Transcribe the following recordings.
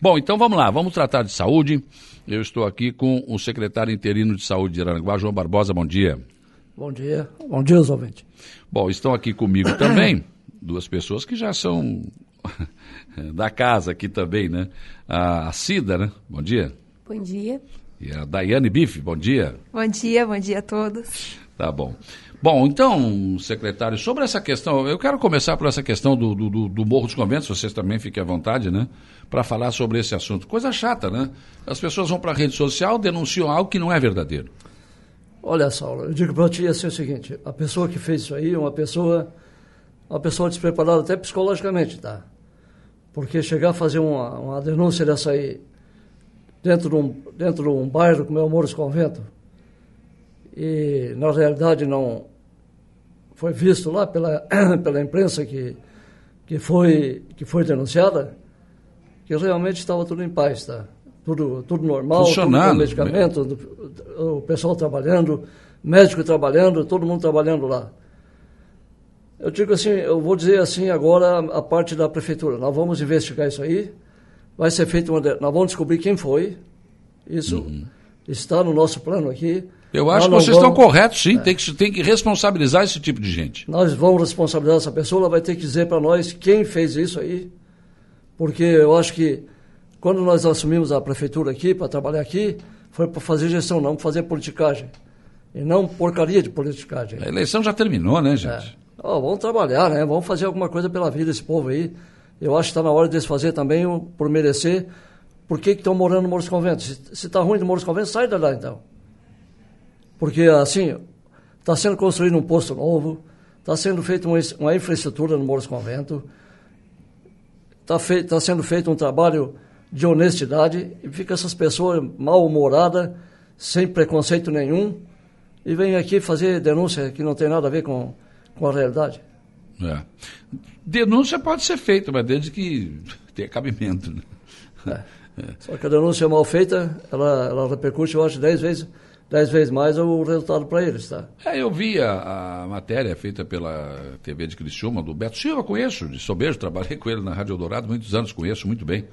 Bom, então vamos lá, vamos tratar de saúde. Eu estou aqui com o secretário interino de saúde de Aranaguá, João Barbosa. Bom dia. Bom dia. Bom dia, ouvintes. Bom, estão aqui comigo também duas pessoas que já são da casa aqui também, né? A Cida, né? Bom dia. Bom dia. E a Daiane Bife, bom dia. Bom dia, bom dia a todos. Tá bom. Bom, então, secretário, sobre essa questão, eu quero começar por essa questão do, do, do Morro dos Conventos, vocês também fiquem à vontade, né? Para falar sobre esse assunto. Coisa chata, né? As pessoas vão para a rede social, denunciam algo que não é verdadeiro. Olha, Saulo, eu digo para ti assim o seguinte: a pessoa que fez isso aí é uma pessoa, uma pessoa despreparada até psicologicamente, tá? Porque chegar a fazer uma, uma denúncia dessa aí dentro de um, dentro de um bairro como é o Morro dos Convento, e na realidade não foi visto lá pela, pela imprensa que, que, foi, que foi denunciada, que realmente estava tudo em paz, tá? Tudo, tudo normal, Funcionando. tudo com medicamento, o pessoal trabalhando, médico trabalhando, todo mundo trabalhando lá. Eu digo assim, eu vou dizer assim agora a parte da prefeitura. Nós vamos investigar isso aí. Vai ser feito uma. Nós vamos descobrir quem foi. Isso uhum. está no nosso plano aqui. Eu acho que vocês vamos... estão corretos, sim. É. Tem, que, tem que responsabilizar esse tipo de gente. Nós vamos responsabilizar essa pessoa, ela vai ter que dizer para nós quem fez isso aí. Porque eu acho que quando nós assumimos a prefeitura aqui, para trabalhar aqui, foi para fazer gestão, não para fazer politicagem. E não porcaria de politicagem. A eleição já terminou, né, gente? É. Oh, vamos trabalhar, né? Vamos fazer alguma coisa pela vida desse povo aí. Eu acho que está na hora deles fazer também, por merecer. Por que estão morando no Morros Conventos? Se está ruim de Morros Conventos, sai de lá então. Porque, assim, está sendo construído um posto novo, está sendo feita uma, uma, infraestrutura no Morros Convento, está tá sendo feito um trabalho de honestidade, e fica essas pessoas mal-humoradas, sem preconceito nenhum, e vem aqui fazer denúncia que não tem nada a ver com, com a realidade. É. Denúncia pode ser feita, mas desde que tenha cabimento. Né? É. É. Só que a denúncia mal feita, ela, ela repercute, eu acho, dez vezes, dez vezes mais o resultado para eles, tá? É, eu vi a, a, matéria feita pela TV de Criciúma, do Beto Silva, conheço, de Sobejo, trabalhei com ele na Rádio Eldorado muitos anos, conheço muito bem.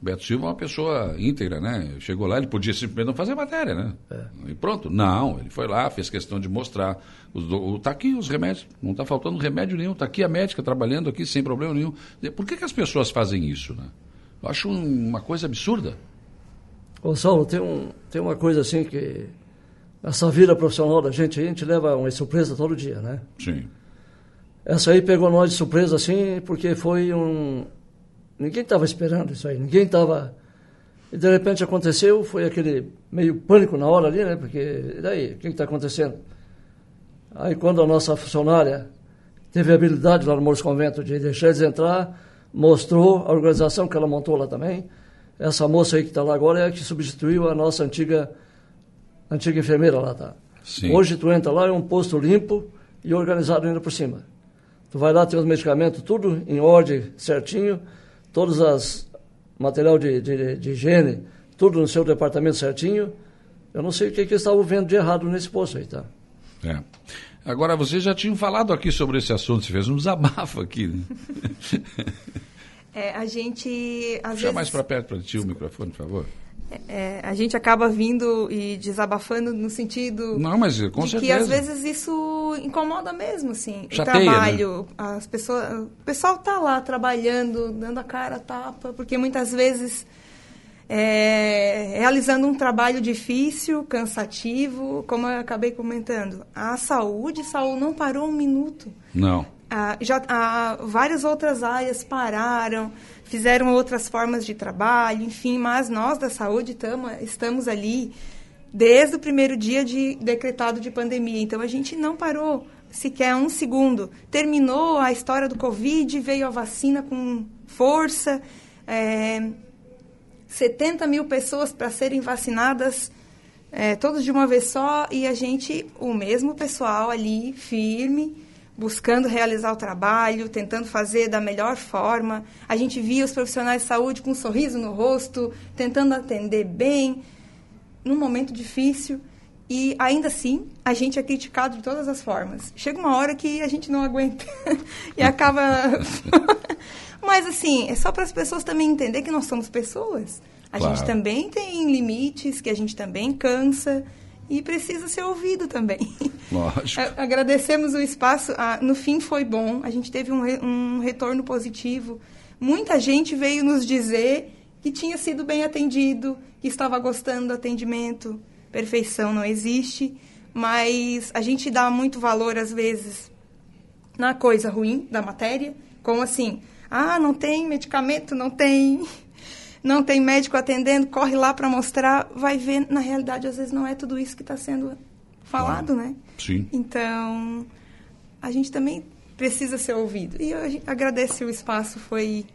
O Beto Silva é uma pessoa íntegra, né? Chegou lá, ele podia simplesmente não fazer matéria, né? É. E pronto. Não, ele foi lá, fez questão de mostrar. Está aqui os remédios, não está faltando remédio nenhum. Está aqui a médica trabalhando aqui sem problema nenhum. Por que, que as pessoas fazem isso, né? Eu acho um, uma coisa absurda. Ô, Saulo, tem, um, tem uma coisa assim que. Essa vida profissional da gente, a gente leva uma surpresa todo dia, né? Sim. Essa aí pegou nós de surpresa, assim, porque foi um, Ninguém estava esperando isso aí, ninguém estava. E de repente aconteceu, foi aquele meio pânico na hora ali, né? Porque, e daí, o que está acontecendo? Aí quando a nossa funcionária teve a habilidade lá no Morros Convento de deixar eles entrar, mostrou a organização que ela montou lá também. Essa moça aí que está lá agora é a que substituiu a nossa antiga, antiga enfermeira lá, tá? Sim. Hoje tu entra lá, é um posto limpo e organizado ainda por cima. Tu vai lá, tem os medicamentos, tudo em ordem, certinho todos as material de, de, de higiene, tudo no seu departamento certinho. Eu não sei o que, que eles estavam vendo de errado nesse posto aí, tá? É. Agora, vocês já tinham falado aqui sobre esse assunto, você fez um desabafo aqui. Né? É, a gente. Às Puxa vezes... mais para perto para ti o microfone, por favor. É, a gente acaba vindo e desabafando no sentido não mas com de certeza. que às vezes isso incomoda mesmo assim Chateia, o trabalho né? as pessoas o pessoal tá lá trabalhando dando a cara a tapa porque muitas vezes é, realizando um trabalho difícil cansativo como eu acabei comentando a saúde Saúl não parou um minuto não ah, já ah, várias outras áreas pararam, fizeram outras formas de trabalho, enfim, mas nós da saúde tamo, estamos ali desde o primeiro dia de decretado de pandemia. Então a gente não parou sequer um segundo. Terminou a história do Covid, veio a vacina com força, é, 70 mil pessoas para serem vacinadas. É, todos de uma vez só e a gente, o mesmo pessoal ali, firme, buscando realizar o trabalho, tentando fazer da melhor forma. A gente via os profissionais de saúde com um sorriso no rosto, tentando atender bem, num momento difícil. E ainda assim, a gente é criticado de todas as formas. Chega uma hora que a gente não aguenta e acaba Mas, assim, é só para as pessoas também entender que nós somos pessoas. A Claro. gente também tem limites, que a gente também cansa e precisa ser ouvido também. Lógico. A- Agradecemos o espaço. ah, no fim foi bom. A gente teve um, re- um retorno positivo. Muita gente veio nos dizer que tinha sido bem atendido, que estava gostando do atendimento. Perfeição não existe, mas a gente dá muito valor às vezes na coisa ruim da matéria, como assim, ah, não tem medicamento, não tem, não tem médico atendendo, corre lá para mostrar, vai ver, na realidade, às vezes não é tudo isso que está sendo falado, né? Sim. Então, a gente também precisa ser ouvido. E eu agradeço o espaço, foi,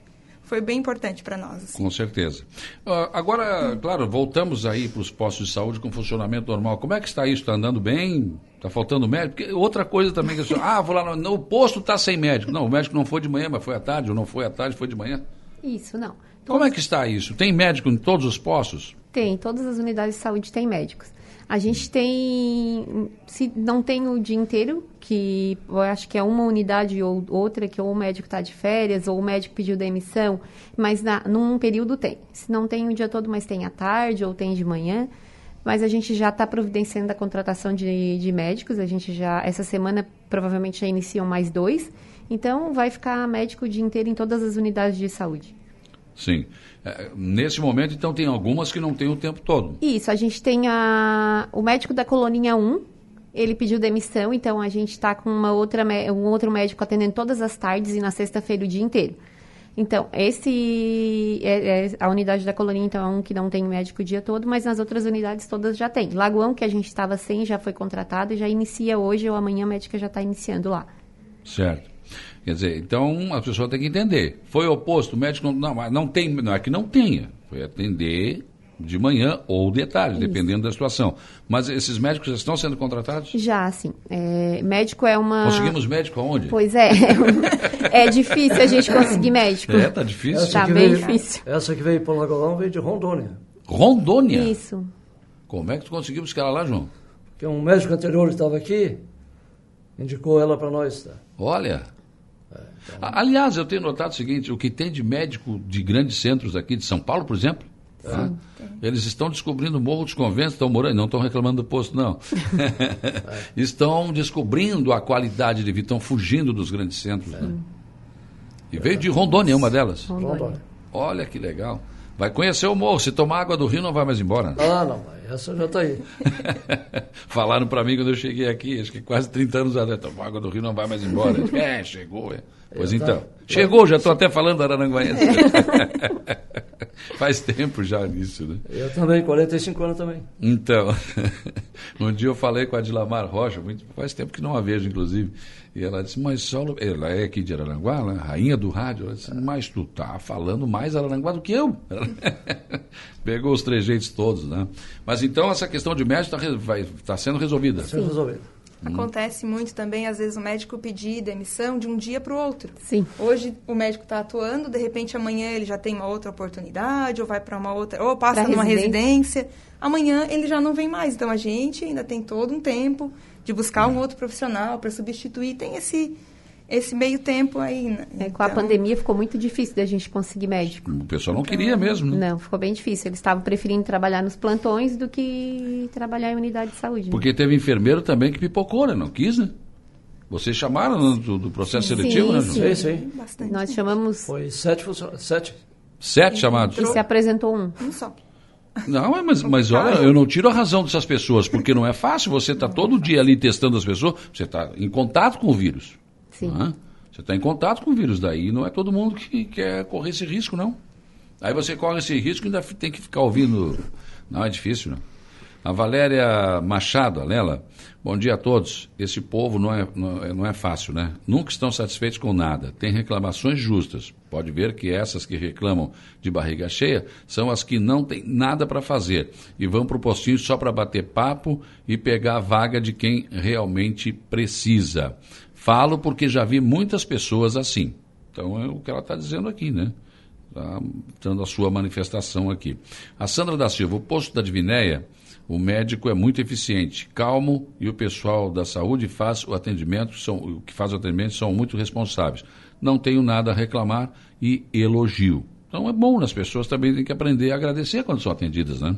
foi bem importante para nós. assim. Com certeza. Ah, agora, claro, voltamos aí para os postos de saúde com funcionamento normal. Como é que está isso? Está andando bem? Está faltando médico? Porque outra coisa também que a pessoa, ah, vou lá, no, no o posto está sem médico. Não, o médico não foi de manhã, mas foi à tarde, ou não foi à tarde, foi de manhã. Isso, não. Como é que está isso? Tem médico em todos os postos? Tem, todas as unidades de saúde têm médicos. A gente tem, se não tem o dia inteiro, que eu acho que é uma unidade ou outra, que ou o médico está de férias, ou o médico pediu demissão, mas na, num período tem. Se não tem o dia todo, mas tem à tarde ou tem de manhã. Mas a gente já está providenciando a contratação de, de médicos, a gente já, essa semana provavelmente já iniciam mais dois. Então vai ficar médico o dia inteiro em todas as unidades de saúde. Sim. É, nesse momento, então, tem algumas que não tem o tempo todo. Isso, a gente tem a, o médico da coloninha 1, ele pediu demissão, então a gente está com uma outra, um outro médico atendendo todas as tardes e na sexta-feira o dia inteiro. Então, esse é, é a unidade da colonia, então, é um que não tem médico o dia todo, mas nas outras unidades todas já tem. Lagoão, que a gente estava sem, já foi contratado e já inicia hoje ou amanhã a médica já está iniciando lá. Certo. Quer dizer, então a pessoa tem que entender. Foi oposto, o médico não, não, mas não tem, não é que não tenha. Foi atender de manhã ou de tarde, dependendo da situação. Mas esses médicos já estão sendo contratados? Já, assim, é, médico é uma... Conseguimos médico aonde? Pois é, é difícil a gente conseguir médico. É, tá difícil. Tá que bem veio- difícil. Essa que veio para o Lagoão veio de Rondônia. Rondônia? Isso. Como é que tu conseguiu buscar ela lá, João? Que um médico anterior que estava aqui indicou ela para nós. Tá? Olha. A- Aliás, eu tenho notado o seguinte: o que tem de médico de grandes centros aqui de São Paulo, por exemplo, tá? eles estão descobrindo o Morro dos Conventos, estão morando, não estão reclamando do posto, não. estão descobrindo a qualidade de vida, estão fugindo dos grandes centros. né? E veio de Rondônia, uma delas. Rondônia. Olha que legal. Vai conhecer o morro. Se tomar água do rio, não vai mais embora. Ah, não, mas essa já está aí. Falaram para mim quando eu cheguei aqui, acho que quase 30 anos atrás, tomar água do rio não vai mais embora. Disse, é, chegou. É. Pois então. tá. Chegou, já estou até falando Araranguaense. Faz tempo já nisso, né? Eu também, 45 anos também. Então, um dia eu falei com a Dilamar Rocha, muito, faz tempo que não a vejo, inclusive, e ela disse, mas Saulo, ela é aqui de Araranguá, né? rainha do rádio, ela disse, mas tu tá falando mais Araranguá do que eu. Pegou os trejeitos todos, né? Mas então essa questão de médico está tá sendo resolvida. Sendo resolvido. Acontece muito também, às vezes, o médico pedir demissão de um dia para o outro. Sim. Hoje o médico está atuando, de repente amanhã ele já tem uma outra oportunidade, ou vai para uma outra, ou passa Pra numa residência. residência. Amanhã ele já não vem mais. Então a gente ainda tem todo um tempo de buscar um outro profissional para substituir. Tem esse, esse meio tempo aí. né? É, com a Então, pandemia ficou muito difícil da gente conseguir médico. O pessoal não queria mesmo, né? Não, ficou bem difícil. Eles estavam preferindo trabalhar nos plantões do que trabalhar em unidade de saúde. né? Porque teve enfermeiro também que pipocou, né? Não quis, né? Vocês chamaram né, do, do processo Sim, seletivo, né, sim. João? Sim, sim. Bastante. Nós chamamos Foi sete funcionários. Sete. Sete chamados. e se apresentou um. Um só. Não, é, mas, mas olha, eu não tiro a razão dessas pessoas, porque não é fácil você estar todo dia ali testando as pessoas, você está em contato com o vírus. Sim. não é? Você está em contato com o vírus, daí não é todo mundo que quer correr esse risco, não. Aí você corre esse risco e ainda tem que ficar ouvindo. Não, é difícil, não. A Valéria Machado, a Lela, bom dia a todos. Esse povo não é, não, é, não é fácil, né? Nunca estão satisfeitos com nada. Tem reclamações justas. Pode ver que essas que reclamam de barriga cheia são as que não têm nada para fazer e vão para o postinho só para bater papo e pegar a vaga de quem realmente precisa. Falo porque já vi muitas pessoas assim. Então é o que ela está dizendo aqui, né? Está dando a sua manifestação aqui. A Sandra da Silva, o posto da Divinéia, o médico é muito eficiente, calmo e o pessoal da saúde faz o atendimento, são, o que faz o atendimento são muito responsáveis. não tenho nada a reclamar e elogio. Então é bom, as pessoas também têm que aprender a agradecer quando são atendidas, né?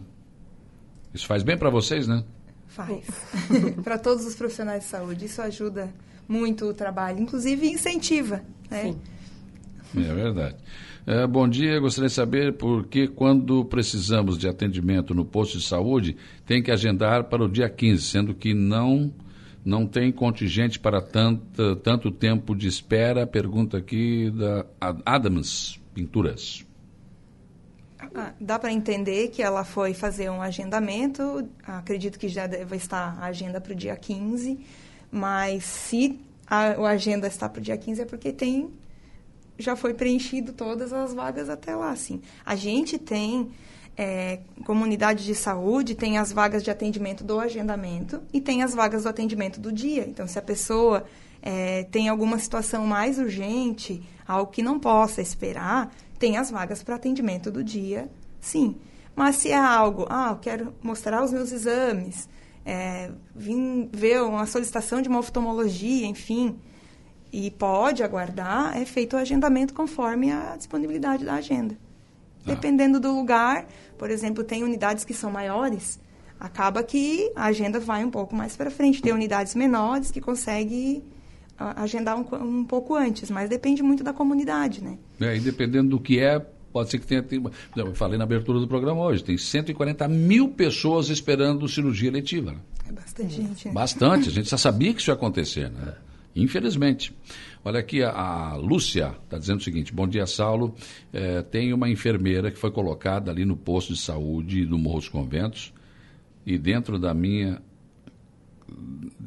Isso faz bem para vocês, né? Faz. para todos os profissionais de saúde, isso ajuda muito o trabalho, inclusive incentiva, né? Sim. É verdade. É, bom dia, gostaria de saber por que quando precisamos de atendimento no posto de saúde tem que agendar para o dia 15, sendo que não não tem contingente para tanto, tanto tempo de espera? Pergunta aqui da Adams Pinturas. Ah, dá para entender que ela foi fazer um agendamento, acredito que já deve estar a agenda para o dia 15, mas se a, a agenda está para o dia 15 é porque tem já foi preenchido todas as vagas até lá, assim. A gente tem é, comunidade de saúde, tem as vagas de atendimento do agendamento e tem as vagas do atendimento do dia. Então, se a pessoa é, tem alguma situação mais urgente, algo que não possa esperar, tem as vagas para atendimento do dia, sim. Mas se é algo, ah, eu quero mostrar os meus exames, é, vim ver uma solicitação de uma oftalmologia, enfim, e pode aguardar, é feito o agendamento conforme a disponibilidade da agenda. Ah. Dependendo do lugar, por exemplo, tem unidades que são maiores, acaba que a agenda vai um pouco mais para frente. Tem unidades menores que consegue agendar um, um, pouco antes, mas depende muito da comunidade, né? É, e dependendo do que é, pode ser que tenha... eu falei na abertura do programa hoje, tem 140 mil pessoas esperando cirurgia letiva. Né? É bastante gente. Né? Bastante, a gente já sabia que isso ia acontecer, né? Infelizmente. Olha aqui, a, a Lúcia está dizendo o seguinte: Bom dia, Saulo. É, tem uma enfermeira que foi colocada ali no posto de saúde do Morro dos Conventos e dentro da minha.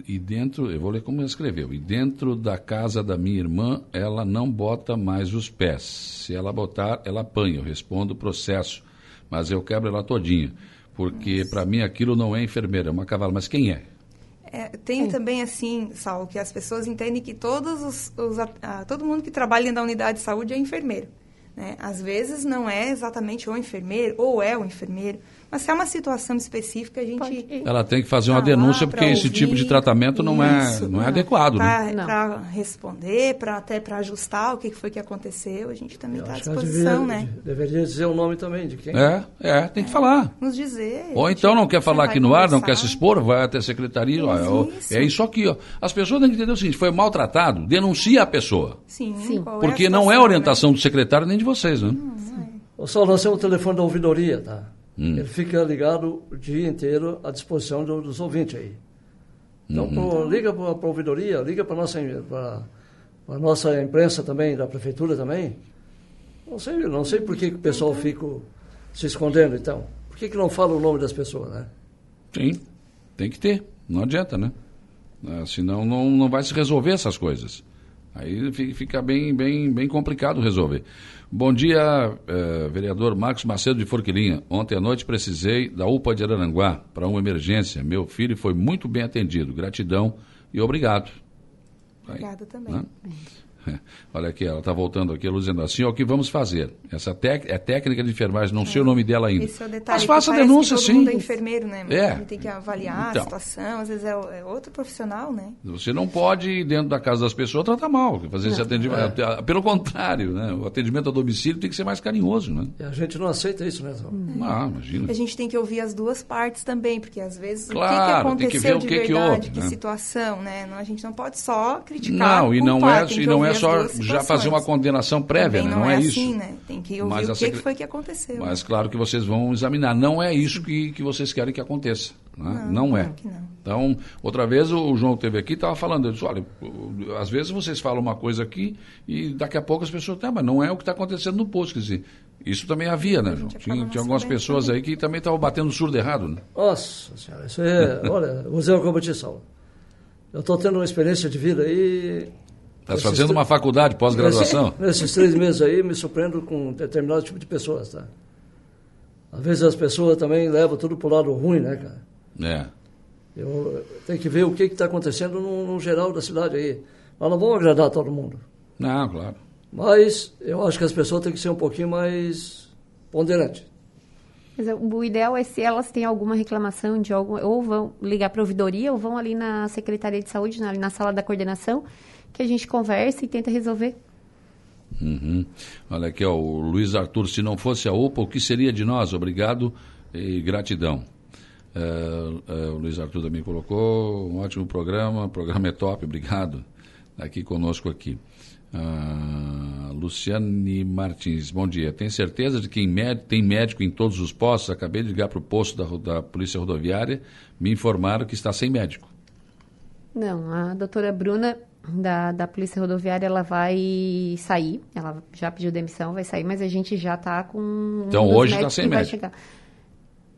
E dentro, eu vou ler como ela escreveu. E dentro da casa da minha irmã, ela não bota mais os pés. Se ela botar, ela apanha. Eu respondo o processo, mas eu quebro ela todinha. Porque para mim aquilo não é enfermeira, é uma cavala. Mas quem é? É, tem também assim, Saulo, que as pessoas entendem que todos os, os a, todo mundo que trabalha na unidade de saúde é enfermeiro. Né? Às vezes não é exatamente o enfermeiro ou é o enfermeiro, mas se é uma situação específica, a gente. Ela tem que fazer uma denúncia, porque esse tipo de tratamento não é, não é adequado. Para né? responder, pra, até para ajustar o que foi que aconteceu, a gente também está à disposição, deveria, né? Deveria dizer o nome também de quem. É, é, tem que é, falar. Nos dizer. Ou então não quer falar aqui no ar, não quer se expor, vai até a secretaria. Ó, isso. É isso aqui, ó. As pessoas têm que entender o seguinte: foi maltratado, denuncia a pessoa. Sim, Sim. Porque é não é orientação né? do secretário nem de vocês, né? Não, não é. Só nós temos o telefone da ouvidoria, tá? Hum. Ele fica ligado o dia inteiro à disposição do, dos ouvintes aí. Então, uhum. pro, liga para a ouvidoria, liga para a nossa, pra, nossa imprensa também, da prefeitura também. Não sei, não sei por que, que o pessoal fica se escondendo, então. Por que, que não fala o nome das pessoas, né? Sim, tem que ter. Não adianta, né? Ah, senão não, não vai se resolver essas coisas. Aí fica bem, bem, bem complicado resolver. Bom dia, eh, vereador Marcos Macedo de Forquilinha. Ontem à noite precisei da UPA de Araranguá para uma emergência. Meu filho foi muito bem atendido. Gratidão e obrigado. Obrigada também. Né? Olha aqui, ela está voltando aqui, dizendo assim, o que vamos fazer? Essa tec é técnica de enfermagem, não é. sei o nome dela ainda. Esse é o detalhe. Mas faça a denúncia, todo sim. Mundo é enfermeiro, né? É. A gente tem que avaliar então, a situação, às vezes é, é, outro profissional, né? Você não pode ir dentro da casa das pessoas tratar mal, fazer não. esse atendimento. É. Pelo contrário, né? O atendimento a domicílio tem que ser mais carinhoso, né? E a gente não aceita isso, né? Não, ah, imagina. A gente tem que ouvir as duas partes também, porque às vezes claro, o que, que aconteceu que de que verdade, que, houve, que né? situação, né? A gente não pode só criticar. Não, e não é, e não é só já fazer uma condenação prévia, né? não, não é, é, assim, isso. Né? Tem que ouvir Mas o que, secre... que, foi que aconteceu. Mas claro que vocês vão examinar. Não é isso que, que vocês querem que aconteça. Né? Não, não, é. Não. Então, outra vez o João teve aqui estava falando, eu disse, olha, às vezes vocês falam uma coisa aqui e daqui a pouco as pessoas, tá, mas não é o que está acontecendo no posto. Quer dizer, isso também havia, né, João? Tinha, tinha algumas pessoas também. aí que também estavam batendo surdo errado, né? Nossa senhora, isso é, olha, vou dizer uma coisa te salvo. Eu estou tendo uma experiência de vida aí Está fazendo uma faculdade, pós-graduação? Nesses três meses aí, me surpreendo com determinado tipo de pessoas, tá? Às vezes as pessoas também levam tudo para o lado ruim, né, cara? É. Eu tenho que ver o que está acontecendo no, no, geral da cidade aí. Mas não vão agradar todo mundo. Não, claro. Mas eu acho que as pessoas têm que ser um pouquinho mais ponderantes. Mas o ideal é se elas têm alguma reclamação de algum, ou vão ligar para a ouvidoria ou vão ali na Secretaria de Saúde, na, na sala da coordenação, que a gente conversa e tenta resolver. Uhum. Olha aqui, ó, o Luiz Arthur, se não fosse a UPA, o que seria de nós? Obrigado e gratidão. É, é, o Luiz Arthur também colocou, um ótimo programa, o programa é top, obrigado. Aqui conosco aqui. Ah, Luciane Martins, bom dia. Tem certeza de que tem médico em todos os postos? Acabei de ligar para o posto da, da Polícia Rodoviária, me informaram que está sem médico. Não, a doutora Bruna da, da Polícia Rodoviária ela vai sair, ela já pediu demissão, vai sair, mas a gente já está com. Então um hoje está sem médico.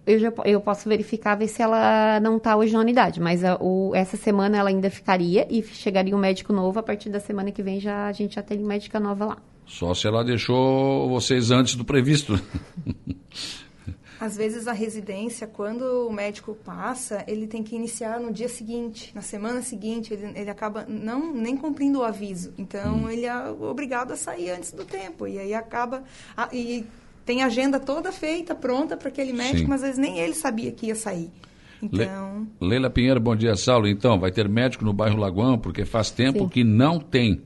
Eu, já, eu posso verificar, ver se ela não está hoje na unidade, mas a, o, essa semana ela ainda ficaria e chegaria um médico novo. A partir da semana que vem já, a gente já tem médica nova lá. Só se ela deixou vocês antes do previsto. Às vezes a residência, quando o médico passa, ele tem que iniciar no dia seguinte, na semana seguinte, ele, ele acaba não nem cumprindo o aviso. Então hum. ele é obrigado a sair antes do tempo e aí acaba a, e tem a agenda toda feita, pronta para aquele médico, Sim. mas às vezes nem ele sabia que ia sair. Então... Leila Pinheiro, bom dia, Saulo. Então, vai ter médico no bairro Lagoão, porque faz tempo sim. que não tem.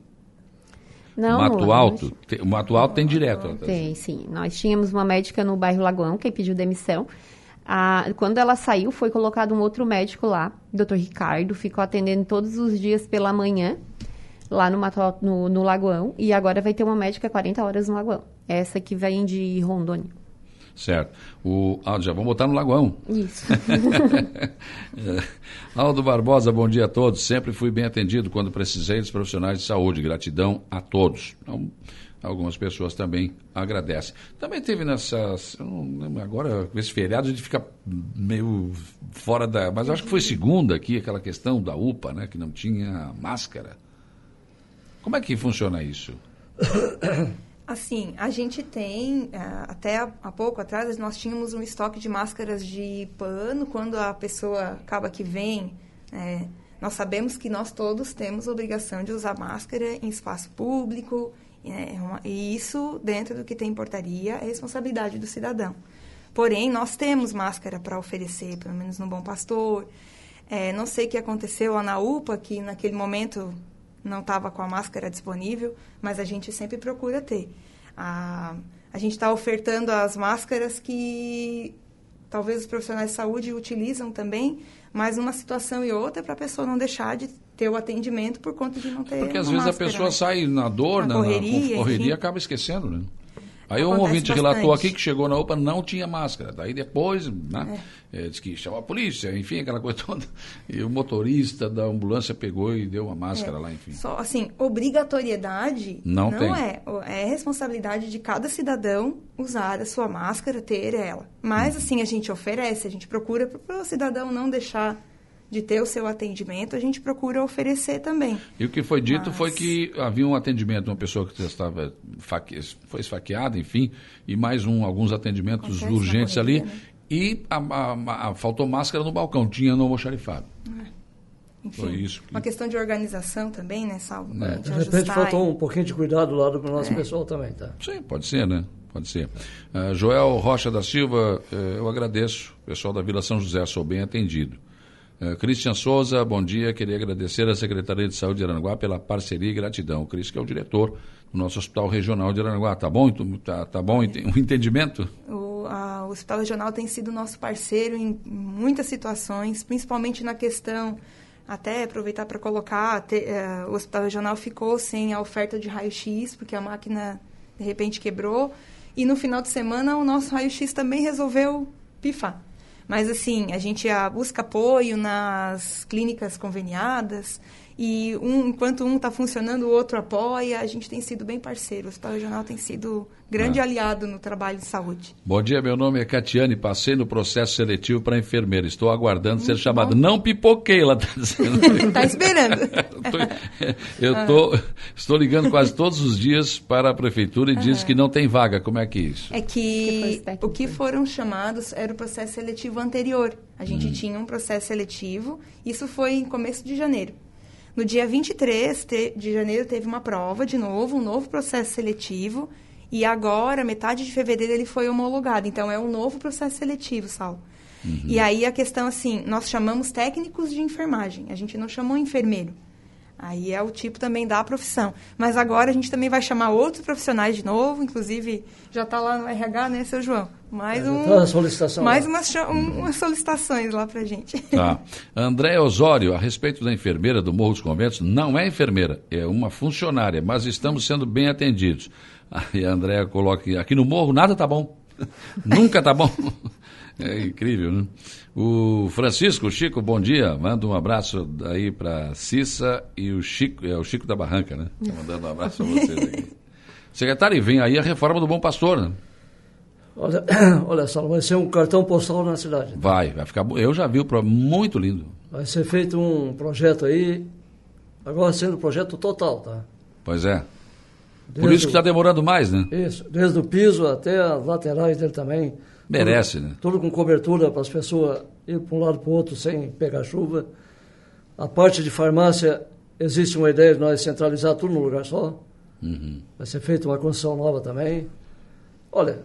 Não, Mato Alto, tem, o Mato Alto tem direto. Tem, sim. Nós tínhamos uma médica no bairro Lagoão que pediu demissão. Ah, quando ela saiu, foi colocado um outro médico lá, Dr. Ricardo, ficou atendendo todos os dias pela manhã, lá no, Mato Alto, no, no Lagoão, e agora vai ter uma médica 40 horas no Lagoão. Essa que vem de Rondônia. Certo. O, ah, já vamos botar no Lagoão. Isso. Aldo Barbosa, bom dia a todos. Sempre fui bem atendido quando precisei dos profissionais de saúde. Gratidão a todos. Então, algumas pessoas também agradecem. Também teve nessas. agora, com esse feriado, a gente fica meio fora da. Mas acho que foi segunda aqui, aquela questão da UPA, né? Que não tinha máscara. Como é que funciona isso? Assim, a gente tem, é, até há pouco atrás, nós tínhamos um estoque de máscaras de pano. Quando a pessoa acaba que vem, é, nós sabemos que nós todos temos obrigação de usar máscara em espaço público, é, e isso, dentro do que tem portaria, é responsabilidade do cidadão. Porém, nós temos máscara para oferecer, pelo menos no Bom Pastor. É, não sei o que aconteceu lá na UPA, que naquele momento não estava com a máscara disponível, mas a gente sempre procura ter. A, a gente está ofertando as máscaras que talvez os profissionais de saúde utilizam também, mas uma situação e outra para a pessoa não deixar de ter o atendimento por conta de não ter Porque às vezes máscara, a pessoa né? sai na dor, na, na correria, na correria e acaba esquecendo, né? Aí um ouvinte bastante. relatou aqui que chegou na UPA não tinha máscara. Daí depois, né, é. É, disse que chamou a polícia, enfim, aquela coisa toda. E o motorista da ambulância pegou e deu uma máscara é. lá, enfim. Só assim, obrigatoriedade não, não é. É responsabilidade de cada cidadão usar a sua máscara, ter ela. Mas, hum. assim, a gente oferece, a gente procura para o cidadão não deixar de ter o seu atendimento, a gente procura oferecer também. E o que foi dito Mas... foi que havia um atendimento de uma pessoa que estava faque... foi esfaqueada, enfim, e mais um, alguns atendimentos Acontece urgentes ali. Né? E a, a, a, faltou máscara no balcão, tinha no almoxarifado. É. Enfim, foi isso. Que... Uma questão de organização também, né, Salvo? É. De, de repente faltou um pouquinho de cuidado lá do nosso é. pessoal também, tá? Sim, pode ser, né? Pode ser. Uh, Joel Rocha da Silva, uh, eu agradeço. Pessoal da Vila São José, sou bem atendido. Uh, Christian Souza, bom dia. Queria agradecer à Secretaria de Saúde de Aranaguá pela parceria e gratidão. O Cris, que é o diretor do nosso Hospital Regional de Aranaguá. Tá bom? Tá, tá bom o entendimento? O, a, o Hospital Regional tem sido nosso parceiro em muitas situações, principalmente na questão até aproveitar para colocar, uh, o Hospital Regional ficou sem a oferta de raio-x, porque a máquina de repente quebrou. E no final de semana o nosso raio-x também resolveu pifar. Mas, assim, a gente busca apoio nas clínicas conveniadas e um, enquanto um está funcionando, o outro apoia. A gente tem sido bem parceiro. O Hospital Regional tem sido grande ah. aliado no trabalho de saúde. Bom dia, meu nome é Catiane, passei no processo seletivo para enfermeira. Estou aguardando Muito ser chamada. Não pipoquei, ela está dizendo. Está esperando. eu tô, ah. estou ligando quase todos os dias para a prefeitura e ah. diz que não tem vaga. Como é que é isso? É que, que o que foram chamados era o processo seletivo anterior. A gente hum. tinha um processo seletivo, isso foi em começo de janeiro. No dia 23 de janeiro teve uma prova de novo, um novo processo seletivo e agora, metade de fevereiro, ele foi homologado. Então, é um novo processo seletivo, Sal. Uhum. E aí a questão, assim, nós chamamos técnicos de enfermagem, a gente não chamou enfermeiro. Aí é o tipo também da profissão. Mas agora a gente também vai chamar outros profissionais de novo, inclusive já está lá no RH, né, seu João? Mais, É, um, tá solicitação mais lá. umas, um- umas solicitações lá pra gente. Tá. André Osório, a respeito da enfermeira do Morro dos Conventos, não é enfermeira, é uma funcionária, mas estamos sendo bem atendidos. Aí a André coloca aqui, aqui no Morro nada tá bom. Nunca tá bom. É incrível, né? O Francisco, Chico, bom dia. Manda um abraço aí para Cissa e o Chico, é o Chico da Barranca, né? Tá mandando um abraço para vocês aqui. Secretário, e vem aí a reforma do Bom Pastor, né? Olha, olha só, vai ser um cartão postal na cidade. Vai, vai ficar. Eu já vi o pro- muito lindo. Vai ser feito um projeto aí, agora sendo projeto total, tá? Pois é. Por Desde isso que está demorando mais, né? Isso, desde o piso até as laterais dele também. Merece, tudo, né? Tudo com cobertura para as pessoas ir para um lado para o outro sem pegar chuva. A parte de farmácia, existe uma ideia de nós centralizar tudo num lugar só. Uhum. Vai ser feita uma construção nova também. Olha,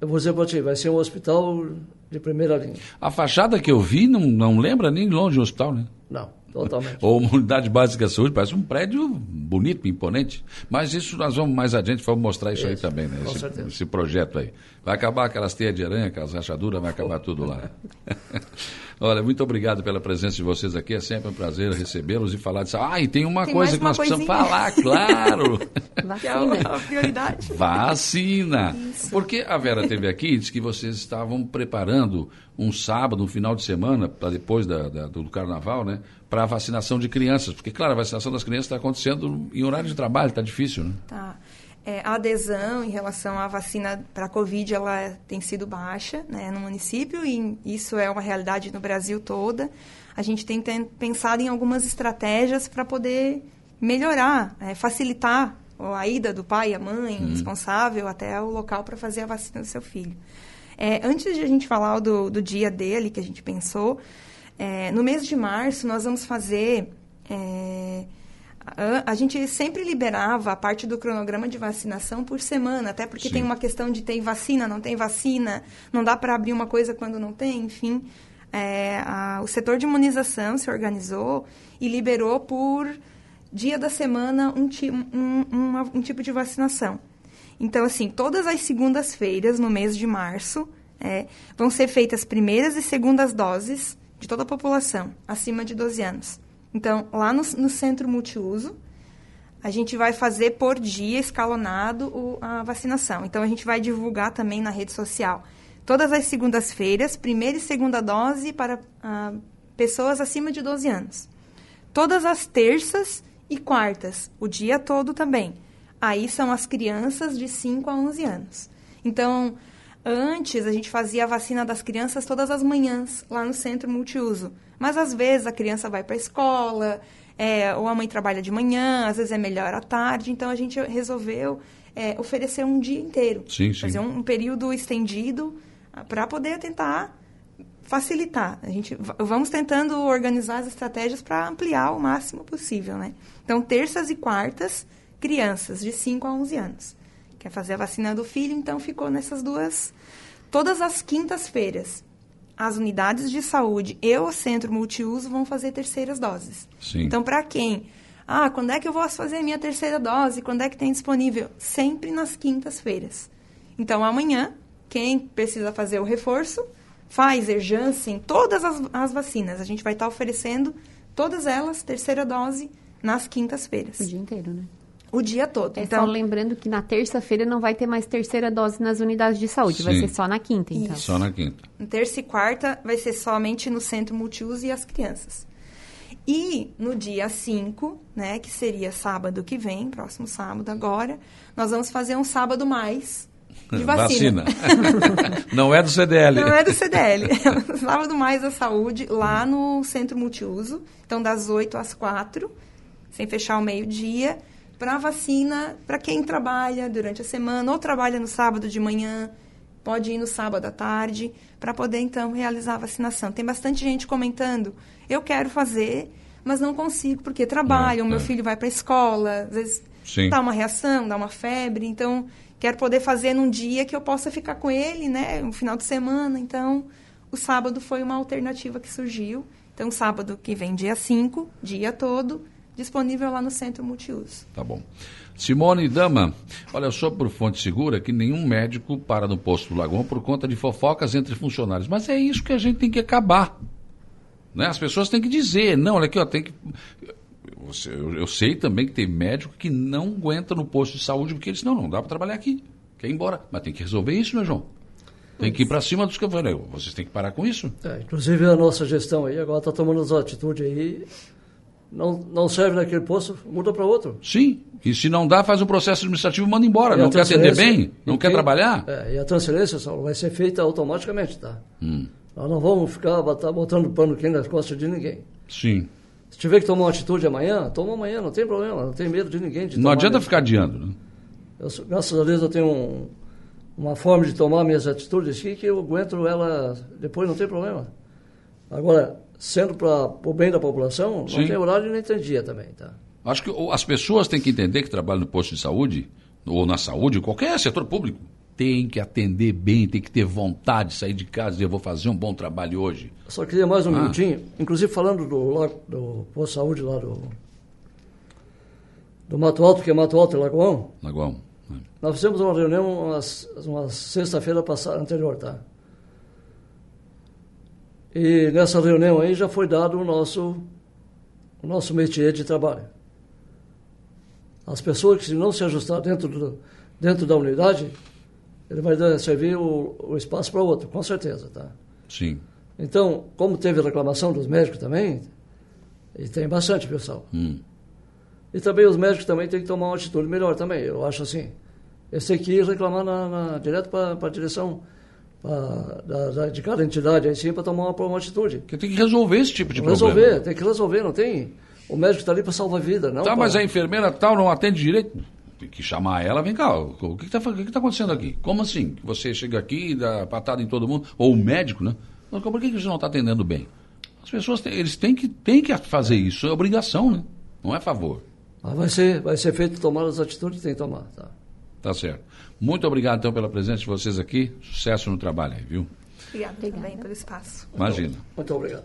eu vou dizer para ti, vai ser um hospital de primeira linha. A fachada que eu vi não, não lembra nem longe do hospital, né? Não, totalmente. Ou uma unidade básica de saúde, parece um prédio bonito, imponente. Mas isso nós vamos mais adiante, vamos mostrar isso, aí Isso, também, né? com Esse, certeza. esse projeto aí. Vai acabar aquelas teias de aranha, aquelas rachaduras, vai acabar tudo lá. Olha, muito obrigado pela presença de vocês aqui. É sempre um prazer recebê-los e falar disso. Ah, e tem uma Tem coisa que uma nós precisamos coisinha. falar, claro. É Vacina. a, a prioridade. Vacina. Isso. Porque a Vera teve aqui e disse que vocês estavam preparando um sábado, um final de semana, para depois da- da- do carnaval, né? Para a vacinação de crianças. Porque, claro, a vacinação das crianças está acontecendo em horário de trabalho, está difícil, né? Tá. É, a adesão em relação à vacina para a Covid ela tem sido baixa né, no município e isso é uma realidade no Brasil toda. A gente tem ten- pensado em algumas estratégias para poder melhorar, é, facilitar a ida do pai, a mãe, o responsável até o local para fazer a vacina do seu filho. É, antes de a gente falar do, do dia dele que a gente pensou, é, no mês de março nós vamos fazer é, a, gente sempre liberava a parte do cronograma de vacinação por semana, até porque Sim. tem uma questão de tem vacina, não tem vacina, não dá para abrir uma coisa quando não tem, enfim. É, a- o setor de imunização se organizou e liberou por dia da semana um, ti- um- uma- um tipo de vacinação. Então, assim, todas as segundas-feiras, no mês de março, é, vão ser feitas primeiras e segundas doses de toda a população acima de 12 anos. Então, lá no, no centro multiuso, a gente vai fazer por dia escalonado o- a vacinação. Então, a gente vai divulgar também na rede social. Todas as segundas-feiras, primeira e segunda dose para ah, pessoas acima de 12 anos. Todas as terças e quartas, o dia todo também. Aí são as crianças de 5 a 11 anos. Então, antes a gente fazia a vacina das crianças todas as manhãs, lá no centro multiuso. Mas às vezes a criança vai para a escola, é, ou a mãe trabalha de manhã, às vezes é melhor à tarde. Então a gente resolveu é, oferecer um dia inteiro. Sim, sim. Fazer um, um período estendido para poder tentar facilitar. A gente vamos tentando organizar as estratégias para ampliar o máximo possível, né? Então, terças e quartas, crianças de 5 a 11 anos. Quer fazer a vacina do filho, então ficou nessas duas. Todas as quintas-feiras, as unidades de saúde e o centro multiuso vão fazer terceiras doses. Sim. Então, para quem? Ah, quando é que eu vou fazer a minha terceira dose? Quando é que tem disponível? Sempre nas quintas-feiras. Então, amanhã, quem precisa fazer o reforço, Pfizer, Janssen, todas as, as vacinas. A gente vai estar oferecendo todas elas, terceira dose, nas quintas-feiras. O dia inteiro, né? O dia todo. É então, só lembrando que na terça-feira não vai ter mais terceira dose nas unidades de saúde, vai Sim. ser só na quinta, então. Isso. Só na quinta. terça e quarta vai ser somente no centro multiuso e as crianças. E no dia 5, né, que seria sábado que vem, próximo sábado agora, nós vamos fazer um sábado mais de vacina. Não é do CDL. Não é do CDL. Sábado mais da saúde, lá no centro multiuso. Então, das 8 às 4, sem fechar o meio-dia, para vacina para quem trabalha durante a semana ou trabalha no sábado de manhã, pode ir no sábado à tarde, para poder então realizar a vacinação. Tem bastante gente comentando: eu quero fazer, mas não consigo porque trabalho, o meu é. filho vai para a escola, às vezes Sim. dá uma reação, dá uma febre, então quero poder fazer num dia que eu possa ficar com ele, né, um final de semana. Então, o sábado foi uma alternativa que surgiu. Então, sábado que vem, dia 5, dia todo, disponível lá no Centro Multiuso. Tá bom. Simone Dama, olha só por fonte segura que nenhum médico para no posto do Lagoão por conta de fofocas entre funcionários. Mas é isso que a gente tem que acabar. Né? As pessoas têm que dizer, não, olha aqui, ó, tem que. Eu, eu sei também que tem médico que não aguenta no posto de saúde porque eles não, não dá para trabalhar aqui, quer ir embora. Mas tem que resolver isso, né, João? Tem que ir para cima dos cavaleiros. Vocês têm que parar com isso. É, inclusive a nossa gestão aí agora está tomando as atitudes aí. Não, não serve naquele posto, muda para outro. Sim. E se não dá, faz um processo administrativo e manda embora. E não quer atender bem? Não quer trabalhar? É, e a transferência só vai ser feita automaticamente, tá? Hum. Nós não vamos ficar botando pano quente nas costas de ninguém. Sim. Se tiver que tomar uma atitude amanhã, toma amanhã, não tem problema, não tem medo de ninguém. De não adianta ficar adiando. Né? Eu, graças a Deus eu tenho um, uma forma de tomar minhas atitudes aqui que eu aguento ela depois, não tem problema. Agora, sendo para o bem da população, Sim. não tem horário nem tem dia também, tá? Acho que as pessoas têm que entender que trabalham no posto de saúde, ou na saúde, qualquer setor público, tem que atender bem, tem que ter vontade de sair de casa e dizer, eu vou fazer um bom trabalho hoje. Só queria mais um ah. minutinho, inclusive falando do, do posto de saúde lá do, do Mato Alto, que é Mato Alto e Lagoão. Lagoão. É. Nós fizemos uma reunião uma, uma sexta-feira passada, anterior, tá? E nessa reunião aí já foi dado o nosso, o nosso métier de trabalho. As pessoas que se não se ajustar dentro, do, dentro da unidade, ele vai servir o, o espaço para outro, com certeza, tá? Sim. Então, como teve reclamação dos médicos também, e tem bastante, pessoal. Hum. E também os médicos também têm que tomar uma atitude melhor também, eu acho assim. Eles têm que ir reclamar na, na direto para a direção da, da, de cada entidade aí sim para tomar uma, uma atitude. Que tem que resolver esse tipo de resolver, problema. Resolver, tem que resolver, não tem... O médico está ali para salvar a vida, não Tá, mas a enfermeira tal não atende direito tem que chamar ela, vem cá, o que está que que tá acontecendo aqui? Como assim? Você chega aqui e dá patada em todo mundo? Ou o médico, né? Por que, que você não está atendendo bem? As pessoas têm, eles têm que, têm que fazer isso, é obrigação, né? Não é favor. Mas vai ser, vai ser feito tomar as atitudes que tem que tomar, tá? Tá certo. Muito obrigado, então, pela presença de vocês aqui. Sucesso no trabalho aí, viu? Obrigada também pelo espaço. Imagina. Muito obrigado.